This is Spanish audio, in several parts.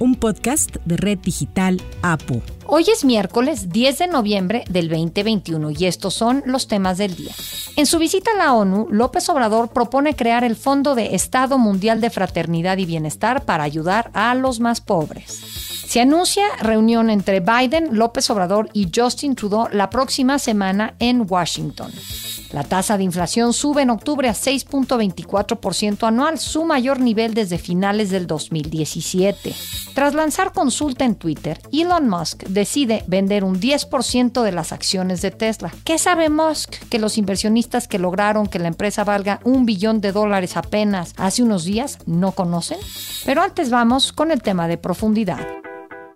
un podcast de Red Digital APU. Hoy es miércoles 10 de noviembre del 2021 y estos son los temas del día. En su visita a la ONU, López Obrador propone crear el Fondo de Estado Mundial de Fraternidad y Bienestar para ayudar a los más pobres. Se anuncia reunión entre Biden, López Obrador y Justin Trudeau la próxima semana en Washington. La tasa de inflación sube en octubre a 6.24% anual, su mayor nivel desde finales del 2017. Tras lanzar consulta en Twitter, Elon Musk decide vender un 10% de las acciones de Tesla. ¿Qué sabe Musk? Que los inversionistas que lograron que la empresa valga un billón de dólares apenas hace unos días no conocen. Pero antes vamos con el tema de profundidad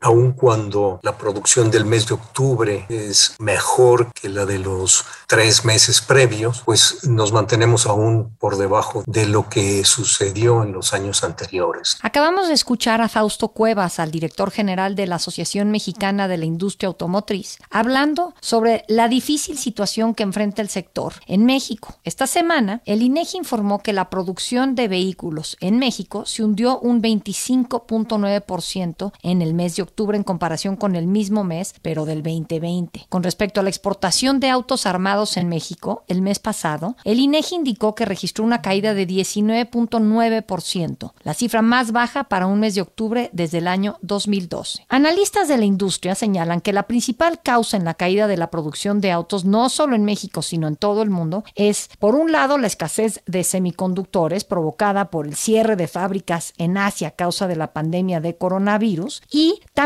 aun cuando la producción del mes de octubre es mejor que la de los tres meses previos, pues nos mantenemos aún por debajo de lo que sucedió en los años anteriores. Acabamos de escuchar a Fausto Cuevas, al director general de la Asociación Mexicana de la Industria Automotriz, hablando sobre la difícil situación que enfrenta el sector en México. Esta semana, el INEGI informó que la producción de vehículos en México se hundió un 25.9% en el mes de octubre en comparación con el mismo mes, pero del 2020. Con respecto a la exportación de autos armados en México, el mes pasado, el INEGI indicó que registró una caída de 19.9%, la cifra más baja para un mes de octubre desde el año 2012. Analistas de la industria señalan que la principal causa en la caída de la producción de autos, no solo en México, sino en todo el mundo, es, por un lado, la escasez de semiconductores provocada por el cierre de fábricas en Asia a causa de la pandemia de coronavirus y también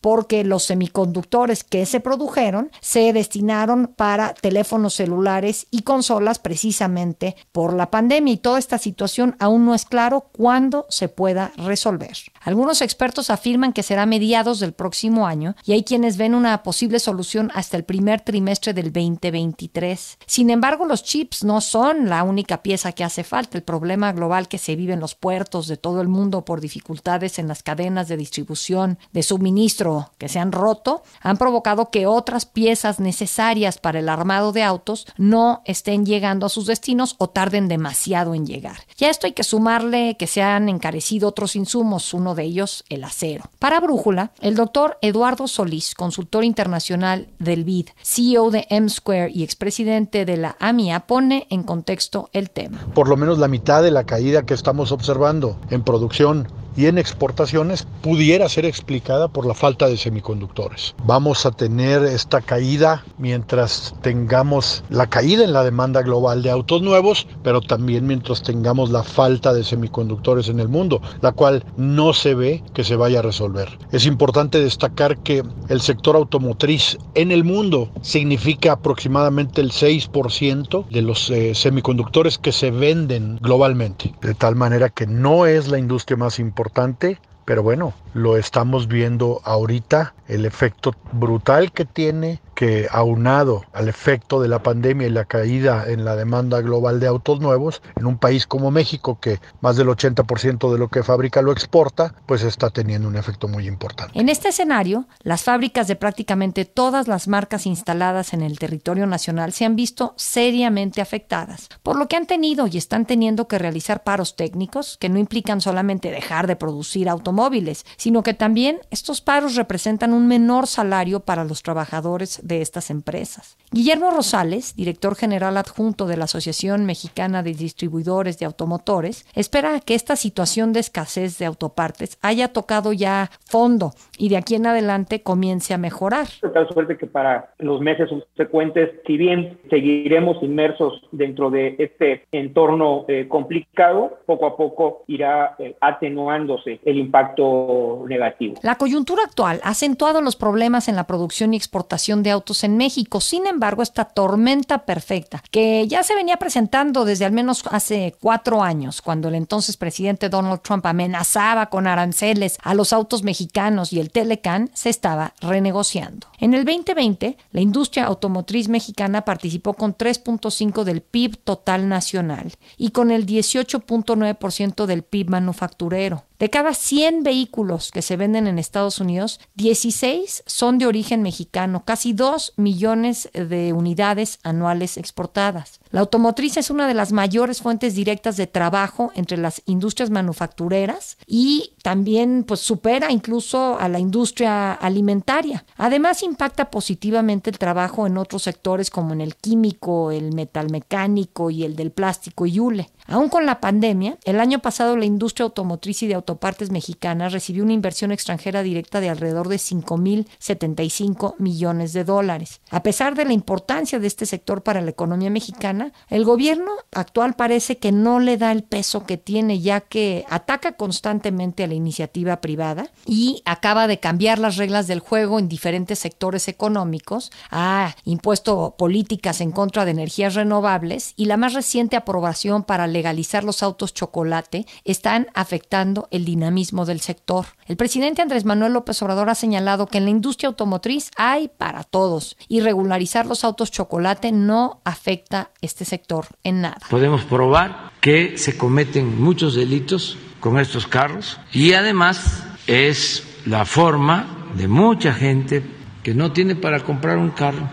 porque los semiconductores que se produjeron se destinaron para teléfonos celulares y consolas precisamente por la pandemia y toda esta situación aún no es claro cuándo se pueda resolver. Algunos expertos afirman que será mediados del próximo año y hay quienes ven una posible solución hasta el primer trimestre del 2023. Sin embargo, los chips no son la única pieza que hace falta. El problema global que se vive en los puertos de todo el mundo por dificultades en las cadenas de distribución de su suministro que se han roto han provocado que otras piezas necesarias para el armado de autos no estén llegando a sus destinos o tarden demasiado en llegar. Y a esto hay que sumarle que se han encarecido otros insumos, uno de ellos el acero. Para Brújula, el doctor Eduardo Solís, consultor internacional del BID, CEO de M Square y expresidente de la AMIA, pone en contexto el tema. Por lo menos la mitad de la caída que estamos observando en producción y en exportaciones pudiera ser explicada por la falta de semiconductores. Vamos a tener esta caída mientras tengamos la caída en la demanda global de autos nuevos, pero también mientras tengamos la falta de semiconductores en el mundo, la cual no se ve que se vaya a resolver. Es importante destacar que el sector automotriz en el mundo significa aproximadamente el 6% de los eh, semiconductores que se venden globalmente, de tal manera que no es la industria más importante importante, pero bueno, lo estamos viendo ahorita, el efecto brutal que tiene que aunado al efecto de la pandemia y la caída en la demanda global de autos nuevos, en un país como México, que más del 80% de lo que fabrica lo exporta, pues está teniendo un efecto muy importante. En este escenario, las fábricas de prácticamente todas las marcas instaladas en el territorio nacional se han visto seriamente afectadas, por lo que han tenido y están teniendo que realizar paros técnicos que no implican solamente dejar de producir automóviles, sino que también estos paros representan un menor salario para los trabajadores de estas empresas. Guillermo Rosales, director general adjunto de la Asociación Mexicana de Distribuidores de Automotores, espera que esta situación de escasez de autopartes haya tocado ya fondo y de aquí en adelante comience a mejorar. Tal suerte que para los meses subsecuentes, si bien seguiremos inmersos dentro de este entorno eh, complicado, poco a poco irá eh, atenuándose el impacto negativo. La coyuntura actual ha acentuado los problemas en la producción y exportación de autos en México. Sin embargo, esta tormenta perfecta, que ya se venía presentando desde al menos hace cuatro años, cuando el entonces presidente Donald Trump amenazaba con aranceles a los autos mexicanos y el Telecan, se estaba renegociando. En el 2020, la industria automotriz mexicana participó con 3.5 del PIB total nacional y con el 18.9% del PIB manufacturero. De cada 100 vehículos que se venden en Estados Unidos, 16 son de origen mexicano, casi 2 millones de unidades anuales exportadas. La automotriz es una de las mayores fuentes directas de trabajo entre las industrias manufactureras y también pues supera incluso a la industria alimentaria. Además impacta positivamente el trabajo en otros sectores como en el químico, el metalmecánico y el del plástico y hule. Aún con la pandemia, el año pasado la industria automotriz y de autopartes mexicanas recibió una inversión extranjera directa de alrededor de 5.075 millones de dólares. A pesar de la importancia de este sector para la economía mexicana, el gobierno actual parece que no le da el peso que tiene ya que ataca constantemente a la iniciativa privada y acaba de cambiar las reglas del juego en diferentes sectores económicos, ha impuesto políticas en contra de energías renovables y la más reciente aprobación para legalizar los autos chocolate están afectando el dinamismo del sector. El presidente Andrés Manuel López Obrador ha señalado que en la industria automotriz hay para todos y regularizar los autos chocolate no afecta este sector en nada. Podemos probar que se cometen muchos delitos con estos carros y además es la forma de mucha gente que no tiene para comprar un carro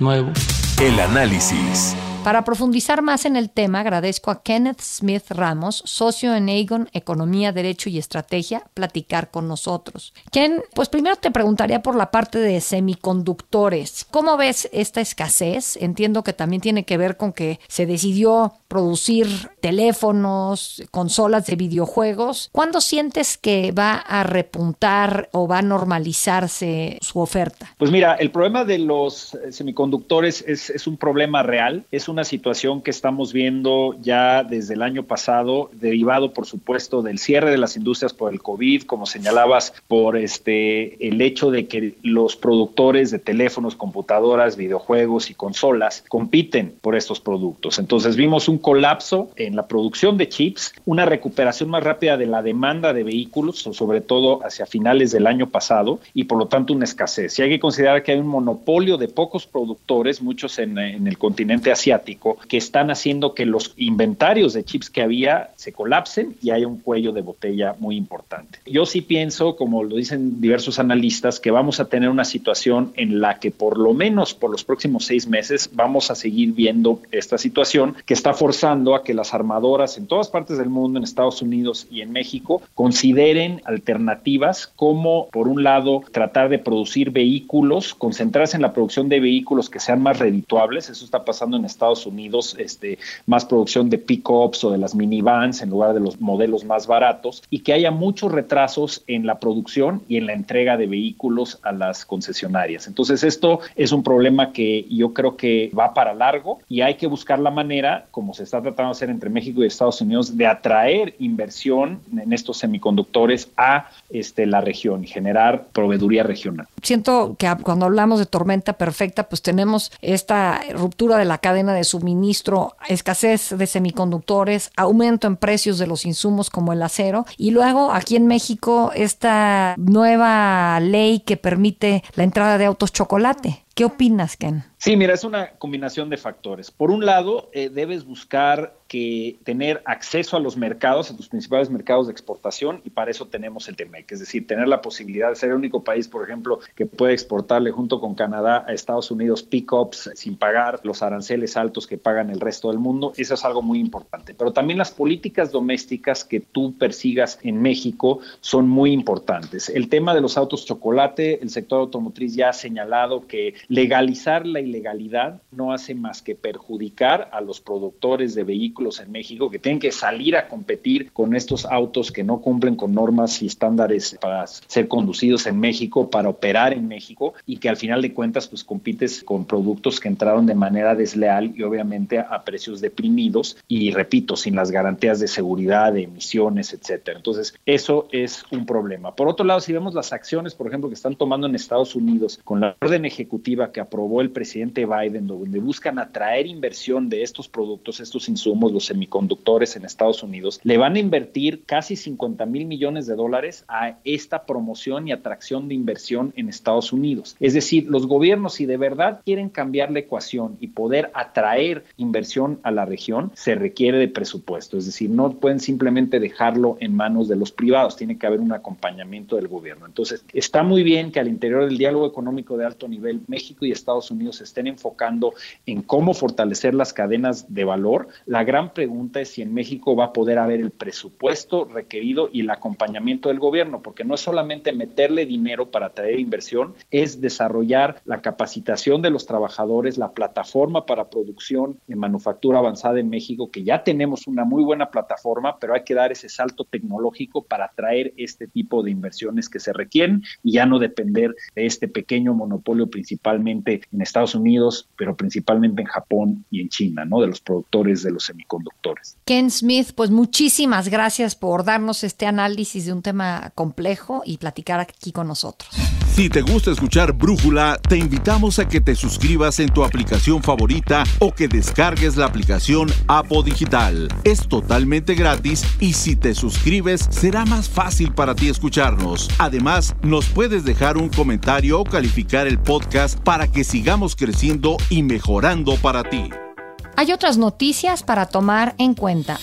nuevo. El análisis. Para profundizar más en el tema, agradezco a Kenneth Smith Ramos, socio en Aegon Economía, Derecho y Estrategia, platicar con nosotros. Ken, pues primero te preguntaría por la parte de semiconductores. ¿Cómo ves esta escasez? Entiendo que también tiene que ver con que se decidió producir teléfonos, consolas de videojuegos. ¿Cuándo sientes que va a repuntar o va a normalizarse su oferta? Pues mira, el problema de los semiconductores es, es un problema real, es una situación que estamos viendo ya desde el año pasado, derivado por supuesto del cierre de las industrias por el COVID, como señalabas, por este el hecho de que los productores de teléfonos, computadoras, videojuegos y consolas compiten por estos productos. Entonces vimos un colapso en la producción de chips, una recuperación más rápida de la demanda de vehículos, sobre todo hacia finales del año pasado, y por lo tanto una escasez. Y hay que considerar que hay un monopolio de pocos productores, muchos en, en el continente asiático, que están haciendo que los inventarios de chips que había se colapsen y haya un cuello de botella muy importante. Yo sí pienso, como lo dicen diversos analistas, que vamos a tener una situación en la que por lo menos por los próximos seis meses vamos a seguir viendo esta situación que está forzando a que las armadoras en todas partes del mundo, en Estados Unidos y en México, consideren alternativas como, por un lado, tratar de producir vehículos, concentrarse en la producción de vehículos que sean más redituables. Eso está pasando en Estados Unidos este, más producción de pickups o de las minivans en lugar de los modelos más baratos y que haya muchos retrasos en la producción y en la entrega de vehículos a las concesionarias. Entonces esto es un problema que yo creo que va para largo y hay que buscar la manera, como se está tratando de hacer entre México y Estados Unidos, de atraer inversión en estos semiconductores a este, la región y generar proveeduría regional. Siento que cuando hablamos de tormenta perfecta, pues tenemos esta ruptura de la cadena de suministro, escasez de semiconductores, aumento en precios de los insumos como el acero y luego aquí en México esta nueva ley que permite la entrada de autos chocolate. ¿Qué opinas, Ken? Sí, mira, es una combinación de factores. Por un lado, eh, debes buscar que tener acceso a los mercados, a tus principales mercados de exportación, y para eso tenemos el TEMEC, es decir, tener la posibilidad de ser el único país, por ejemplo, que puede exportarle junto con Canadá a Estados Unidos pickups sin pagar los aranceles altos que pagan el resto del mundo. Eso es algo muy importante. Pero también las políticas domésticas que tú persigas en México son muy importantes. El tema de los autos chocolate, el sector automotriz ya ha señalado que legalizar la ilegalidad no hace más que perjudicar a los productores de vehículos en México que tienen que salir a competir con estos autos que no cumplen con normas y estándares para ser conducidos en México, para operar en México y que al final de cuentas pues compites con productos que entraron de manera desleal y obviamente a precios deprimidos y repito, sin las garantías de seguridad, de emisiones, etcétera. Entonces, eso es un problema. Por otro lado, si vemos las acciones, por ejemplo, que están tomando en Estados Unidos con la orden ejecutiva que aprobó el presidente Biden, donde buscan atraer inversión de estos productos, estos insumos, los semiconductores en Estados Unidos, le van a invertir casi 50 mil millones de dólares a esta promoción y atracción de inversión en Estados Unidos. Es decir, los gobiernos, si de verdad quieren cambiar la ecuación y poder atraer inversión a la región, se requiere de presupuesto. Es decir, no pueden simplemente dejarlo en manos de los privados, tiene que haber un acompañamiento del gobierno. Entonces, está muy bien que al interior del diálogo económico de alto nivel, México y Estados Unidos estén enfocando en cómo fortalecer las cadenas de valor. La gran pregunta es si en México va a poder haber el presupuesto requerido y el acompañamiento del gobierno, porque no es solamente meterle dinero para traer inversión, es desarrollar la capacitación de los trabajadores, la plataforma para producción en manufactura avanzada en México, que ya tenemos una muy buena plataforma, pero hay que dar ese salto tecnológico para traer este tipo de inversiones que se requieren y ya no depender de este pequeño monopolio principalmente en Estados Unidos, pero principalmente en Japón y en China, ¿no? De los productores de los semiconductores. Ken Smith, pues muchísimas gracias por darnos este análisis de un tema complejo y platicar aquí con nosotros. Si te gusta escuchar Brújula, te invitamos a que te suscribas en tu aplicación favorita o que descargues la aplicación Apo Digital. Es totalmente gratis y si te suscribes será más fácil para ti escucharnos. Además, nos puedes dejar un comentario o calificar el podcast para que sigamos creciendo y mejorando para ti. Hay otras noticias para tomar en cuenta.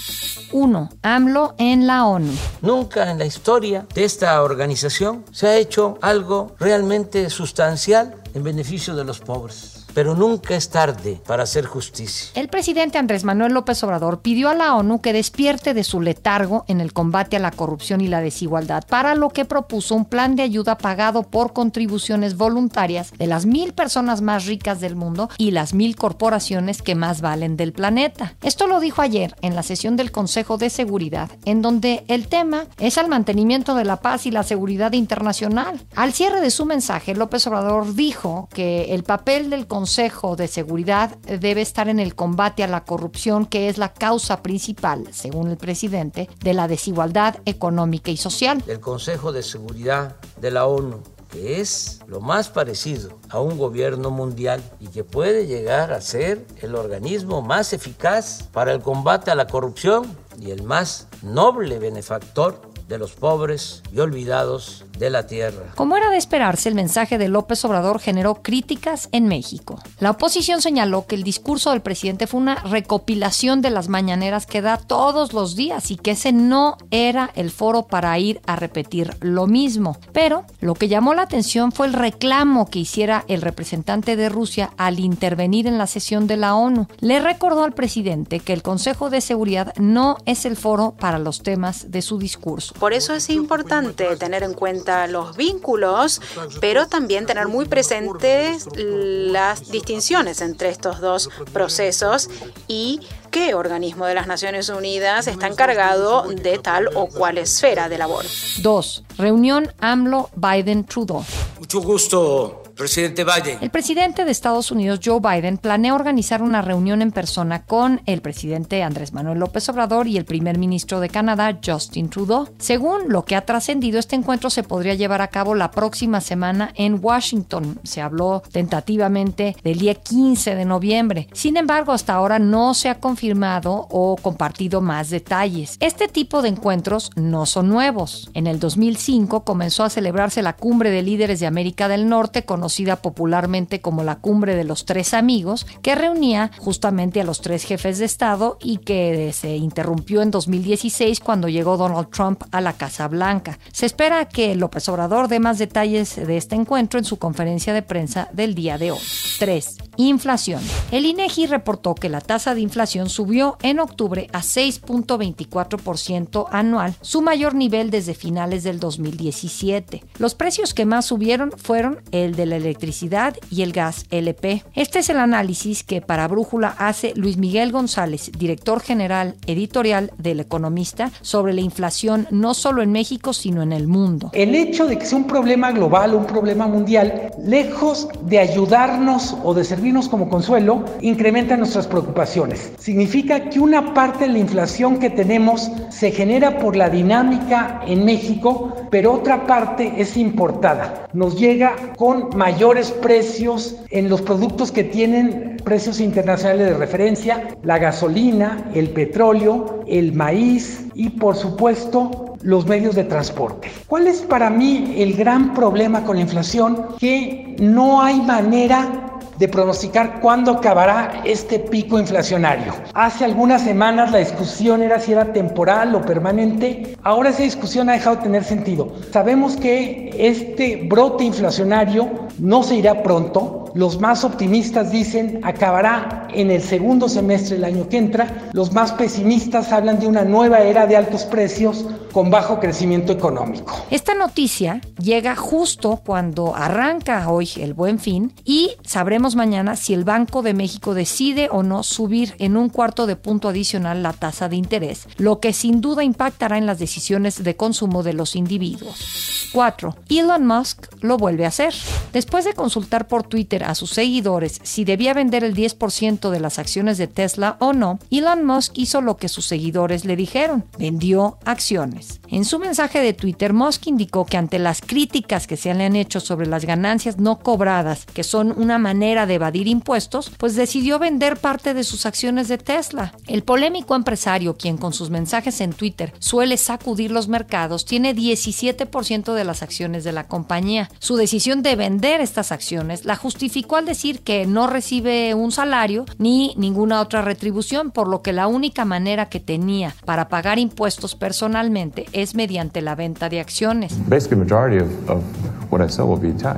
1. AMLO en la ONU. Nunca en la historia de esta organización se ha hecho algo realmente sustancial en beneficio de los pobres pero nunca es tarde para hacer justicia. El presidente Andrés Manuel López Obrador pidió a la ONU que despierte de su letargo en el combate a la corrupción y la desigualdad, para lo que propuso un plan de ayuda pagado por contribuciones voluntarias de las mil personas más ricas del mundo y las mil corporaciones que más valen del planeta. Esto lo dijo ayer en la sesión del Consejo de Seguridad, en donde el tema es el mantenimiento de la paz y la seguridad internacional. Al cierre de su mensaje, López Obrador dijo que el papel del Consejo Consejo de Seguridad debe estar en el combate a la corrupción, que es la causa principal, según el presidente, de la desigualdad económica y social. El Consejo de Seguridad de la ONU que es lo más parecido a un gobierno mundial y que puede llegar a ser el organismo más eficaz para el combate a la corrupción y el más noble benefactor de los pobres y olvidados de la tierra. Como era de esperarse, el mensaje de López Obrador generó críticas en México. La oposición señaló que el discurso del presidente fue una recopilación de las mañaneras que da todos los días y que ese no era el foro para ir a repetir lo mismo. Pero lo que llamó la atención fue el reclamo que hiciera el representante de Rusia al intervenir en la sesión de la ONU. Le recordó al presidente que el Consejo de Seguridad no es el foro para los temas de su discurso. Por eso es importante tener en cuenta los vínculos, pero también tener muy presentes las distinciones entre estos dos procesos y qué organismo de las Naciones Unidas está encargado de tal o cual esfera de labor. 2. Reunión AMLO-Biden-Trudeau. Mucho gusto Presidente Biden. El presidente de Estados Unidos, Joe Biden, planea organizar una reunión en persona con el presidente Andrés Manuel López Obrador y el primer ministro de Canadá, Justin Trudeau. Según lo que ha trascendido, este encuentro se podría llevar a cabo la próxima semana en Washington. Se habló tentativamente del día 15 de noviembre. Sin embargo, hasta ahora no se ha confirmado o compartido más detalles. Este tipo de encuentros no son nuevos. En el 2005 comenzó a celebrarse la cumbre de líderes de América del Norte con conocida popularmente como la Cumbre de los Tres Amigos, que reunía justamente a los tres jefes de Estado y que se interrumpió en 2016 cuando llegó Donald Trump a la Casa Blanca. Se espera que López Obrador dé más detalles de este encuentro en su conferencia de prensa del día de hoy. 3. Inflación. El INEGI reportó que la tasa de inflación subió en octubre a 6.24% anual, su mayor nivel desde finales del 2017. Los precios que más subieron fueron el de la electricidad y el gas LP. Este es el análisis que para Brújula hace Luis Miguel González, director general editorial del Economista, sobre la inflación no solo en México, sino en el mundo. El hecho de que sea un problema global, un problema mundial, lejos de ayudarnos o de servir servirnos como consuelo, incrementa nuestras preocupaciones. Significa que una parte de la inflación que tenemos se genera por la dinámica en México, pero otra parte es importada. Nos llega con mayores precios en los productos que tienen precios internacionales de referencia, la gasolina, el petróleo, el maíz y por supuesto los medios de transporte. ¿Cuál es para mí el gran problema con la inflación? Que no hay manera de pronosticar cuándo acabará este pico inflacionario. Hace algunas semanas la discusión era si era temporal o permanente. Ahora esa discusión ha dejado de tener sentido. Sabemos que este brote inflacionario no se irá pronto, los más optimistas dicen acabará en el segundo semestre del año que entra. Los más pesimistas hablan de una nueva era de altos precios con bajo crecimiento económico. Esta noticia llega justo cuando arranca hoy el buen fin y sabremos mañana si el Banco de México decide o no subir en un cuarto de punto adicional la tasa de interés, lo que sin duda impactará en las decisiones de consumo de los individuos. 4. Elon Musk lo vuelve a hacer. Después de consultar por Twitter a sus seguidores si debía vender el 10% de las acciones de Tesla o no, Elon Musk hizo lo que sus seguidores le dijeron, vendió acciones. En su mensaje de Twitter, Musk indicó que ante las críticas que se le han hecho sobre las ganancias no cobradas, que son una manera de evadir impuestos, pues decidió vender parte de sus acciones de Tesla. El polémico empresario, quien con sus mensajes en Twitter suele sacudir los mercados, tiene 17% de las acciones de la compañía. Su decisión de vender estas acciones la justifica al decir que no recibe un salario ni ninguna otra retribución, por lo que la única manera que tenía para pagar impuestos personalmente es mediante la venta de acciones.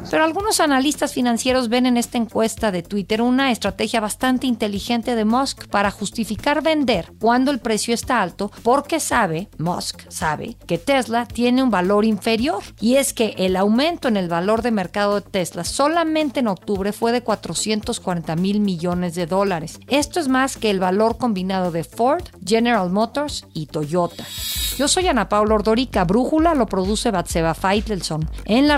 Pero algunos analistas financieros ven en esta encuesta de Twitter una estrategia bastante inteligente de Musk para justificar vender cuando el precio está alto, porque sabe, Musk sabe, que Tesla tiene un valor inferior. Y es que el aumento en el valor de mercado de Tesla solamente en octubre fue de 440 mil millones de dólares. Esto es más que el valor combinado de Ford, General Motors y Toyota. Yo soy Ana Paula Ordorica. Brújula lo produce Batseba Feitelson. En la